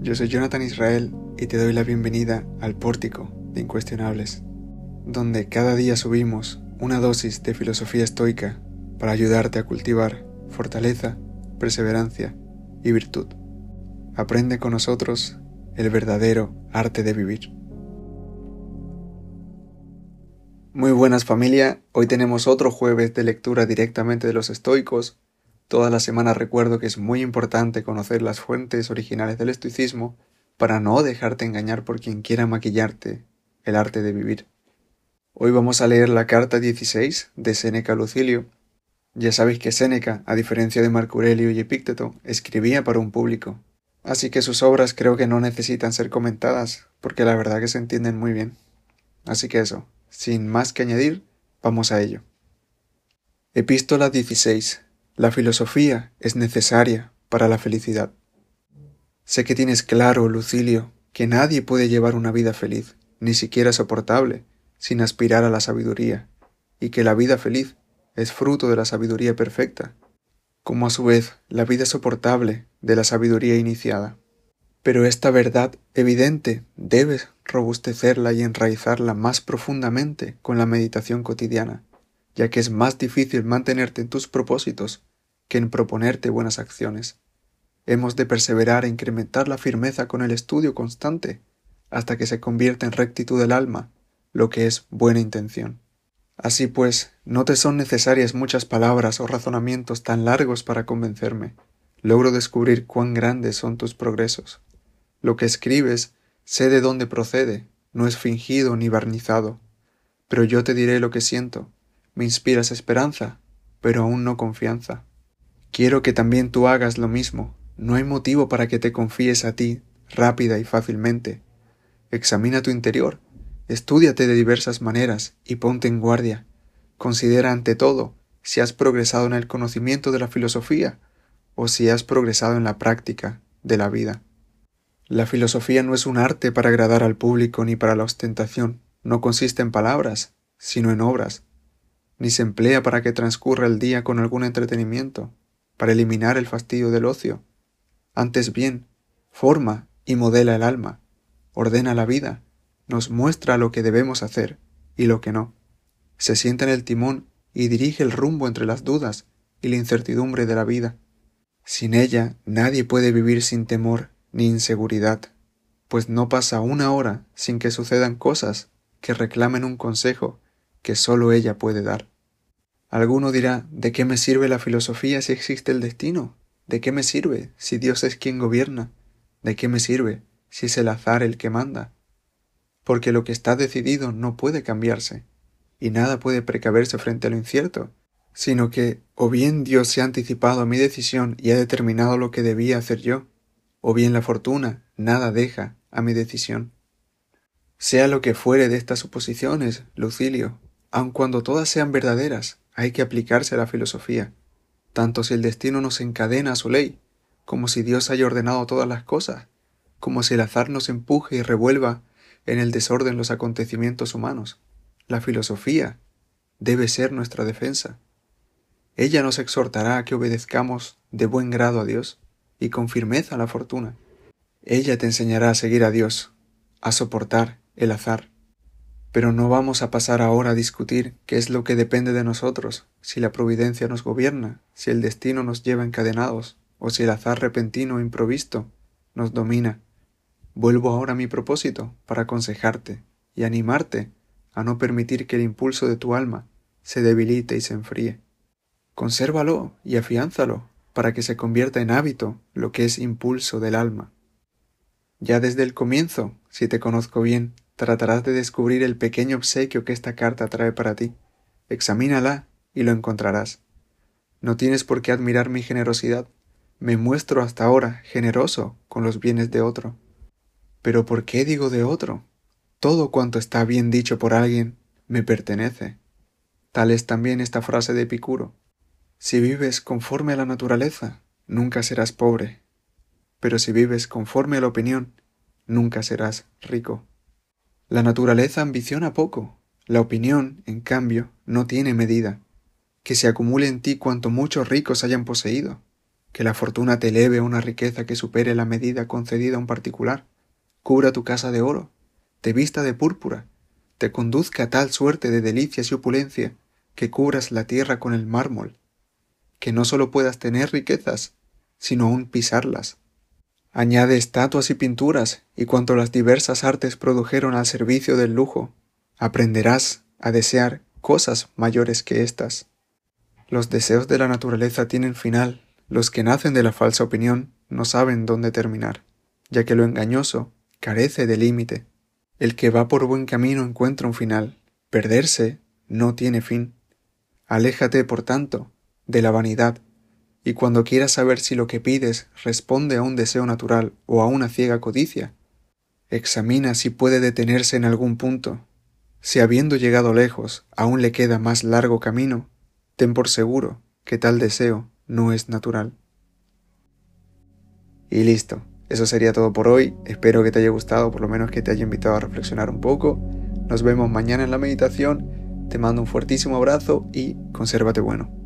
yo soy Jonathan Israel y te doy la bienvenida al Pórtico de Incuestionables, donde cada día subimos una dosis de filosofía estoica para ayudarte a cultivar fortaleza, perseverancia y virtud. Aprende con nosotros el verdadero arte de vivir. Muy buenas familia, hoy tenemos otro jueves de lectura directamente de los estoicos Toda la semana recuerdo que es muy importante conocer las fuentes originales del estoicismo para no dejarte engañar por quien quiera maquillarte el arte de vivir. Hoy vamos a leer la carta 16 de Séneca Lucilio. Ya sabéis que Séneca, a diferencia de Marco Aurelio y Epícteto, escribía para un público, así que sus obras creo que no necesitan ser comentadas, porque la verdad que se entienden muy bien. Así que eso, sin más que añadir, vamos a ello. Epístola 16 la filosofía es necesaria para la felicidad. Sé que tienes claro, Lucilio, que nadie puede llevar una vida feliz, ni siquiera soportable, sin aspirar a la sabiduría, y que la vida feliz es fruto de la sabiduría perfecta, como a su vez la vida soportable de la sabiduría iniciada. Pero esta verdad evidente debes robustecerla y enraizarla más profundamente con la meditación cotidiana, ya que es más difícil mantenerte en tus propósitos que en proponerte buenas acciones. Hemos de perseverar e incrementar la firmeza con el estudio constante, hasta que se convierta en rectitud del alma, lo que es buena intención. Así pues, no te son necesarias muchas palabras o razonamientos tan largos para convencerme. Logro descubrir cuán grandes son tus progresos. Lo que escribes, sé de dónde procede, no es fingido ni barnizado. Pero yo te diré lo que siento, me inspiras esperanza, pero aún no confianza. Quiero que también tú hagas lo mismo. No hay motivo para que te confíes a ti rápida y fácilmente. Examina tu interior, estúdiate de diversas maneras y ponte en guardia. Considera ante todo si has progresado en el conocimiento de la filosofía o si has progresado en la práctica de la vida. La filosofía no es un arte para agradar al público ni para la ostentación, no consiste en palabras, sino en obras ni se emplea para que transcurra el día con algún entretenimiento, para eliminar el fastidio del ocio. Antes bien, forma y modela el alma, ordena la vida, nos muestra lo que debemos hacer y lo que no. Se sienta en el timón y dirige el rumbo entre las dudas y la incertidumbre de la vida. Sin ella nadie puede vivir sin temor ni inseguridad, pues no pasa una hora sin que sucedan cosas que reclamen un consejo que sólo ella puede dar. Alguno dirá, ¿de qué me sirve la filosofía si existe el destino? ¿De qué me sirve si Dios es quien gobierna? ¿De qué me sirve si es el azar el que manda? Porque lo que está decidido no puede cambiarse, y nada puede precaverse frente a lo incierto, sino que o bien Dios se ha anticipado a mi decisión y ha determinado lo que debía hacer yo, o bien la fortuna nada deja a mi decisión. Sea lo que fuere de estas suposiciones, Lucilio, aun cuando todas sean verdaderas, hay que aplicarse a la filosofía, tanto si el destino nos encadena a su ley, como si Dios haya ordenado todas las cosas, como si el azar nos empuje y revuelva en el desorden los acontecimientos humanos. La filosofía debe ser nuestra defensa. Ella nos exhortará a que obedezcamos de buen grado a Dios y con firmeza a la fortuna. Ella te enseñará a seguir a Dios, a soportar el azar, pero no vamos a pasar ahora a discutir qué es lo que depende de nosotros, si la providencia nos gobierna, si el destino nos lleva encadenados, o si el azar repentino o improvisto nos domina. Vuelvo ahora a mi propósito para aconsejarte y animarte a no permitir que el impulso de tu alma se debilite y se enfríe. Consérvalo y afiánzalo para que se convierta en hábito lo que es impulso del alma. Ya desde el comienzo, si te conozco bien, tratarás de descubrir el pequeño obsequio que esta carta trae para ti. Examínala y lo encontrarás. No tienes por qué admirar mi generosidad. Me muestro hasta ahora generoso con los bienes de otro. Pero ¿por qué digo de otro? Todo cuanto está bien dicho por alguien me pertenece. Tal es también esta frase de Epicuro. Si vives conforme a la naturaleza, nunca serás pobre. Pero si vives conforme a la opinión, nunca serás rico. La naturaleza ambiciona poco, la opinión, en cambio, no tiene medida. Que se acumule en ti cuanto muchos ricos hayan poseído. que la fortuna te eleve una riqueza que supere la medida concedida a un particular, cubra tu casa de oro, te vista de púrpura, te conduzca a tal suerte de delicias y opulencia que cubras la tierra con el mármol, que no sólo puedas tener riquezas, sino aún pisarlas. Añade estatuas y pinturas y cuanto las diversas artes produjeron al servicio del lujo, aprenderás a desear cosas mayores que éstas. Los deseos de la naturaleza tienen final, los que nacen de la falsa opinión no saben dónde terminar, ya que lo engañoso carece de límite. El que va por buen camino encuentra un final, perderse no tiene fin. Aléjate, por tanto, de la vanidad, y cuando quieras saber si lo que pides responde a un deseo natural o a una ciega codicia, examina si puede detenerse en algún punto. Si habiendo llegado lejos aún le queda más largo camino, ten por seguro que tal deseo no es natural. Y listo, eso sería todo por hoy. Espero que te haya gustado, por lo menos que te haya invitado a reflexionar un poco. Nos vemos mañana en la meditación te mando un fuertísimo abrazo y consérvate bueno.